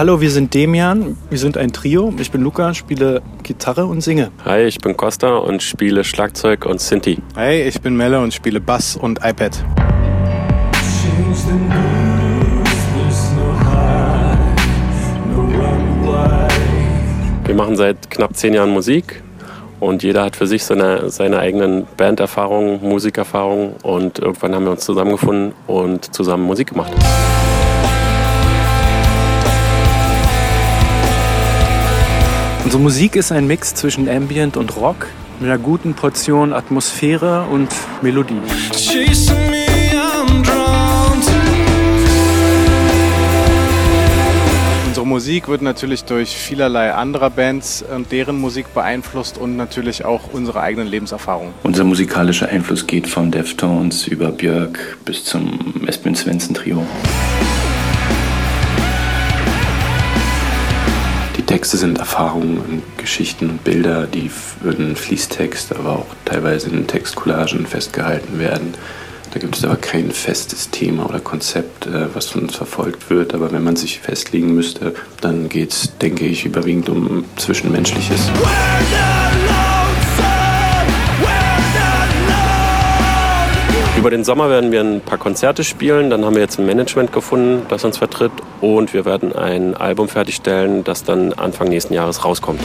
Hallo, wir sind Demian. Wir sind ein Trio. Ich bin Luca, spiele Gitarre und singe. Hi, ich bin Costa und spiele Schlagzeug und Sinti. Hi, ich bin Melle und spiele Bass und iPad. Wir machen seit knapp zehn Jahren Musik und jeder hat für sich seine, seine eigenen Banderfahrungen, Musikerfahrungen und irgendwann haben wir uns zusammengefunden und zusammen Musik gemacht. Unsere Musik ist ein Mix zwischen Ambient und Rock mit einer guten Portion Atmosphäre und Melodie. Unsere Musik wird natürlich durch vielerlei anderer Bands und deren Musik beeinflusst und natürlich auch unsere eigenen Lebenserfahrungen. Unser musikalischer Einfluss geht von Deftones über Björk bis zum Espen Svensson Trio. Texte sind Erfahrungen, Geschichten und Bilder, die in Fließtext, aber auch teilweise in Textcollagen festgehalten werden. Da gibt es aber kein festes Thema oder Konzept, äh, was von uns verfolgt wird. Aber wenn man sich festlegen müsste, dann geht es, denke ich, überwiegend um Zwischenmenschliches. Über den Sommer werden wir ein paar Konzerte spielen. Dann haben wir jetzt ein Management gefunden, das uns vertritt. Und wir werden ein Album fertigstellen, das dann Anfang nächsten Jahres rauskommt.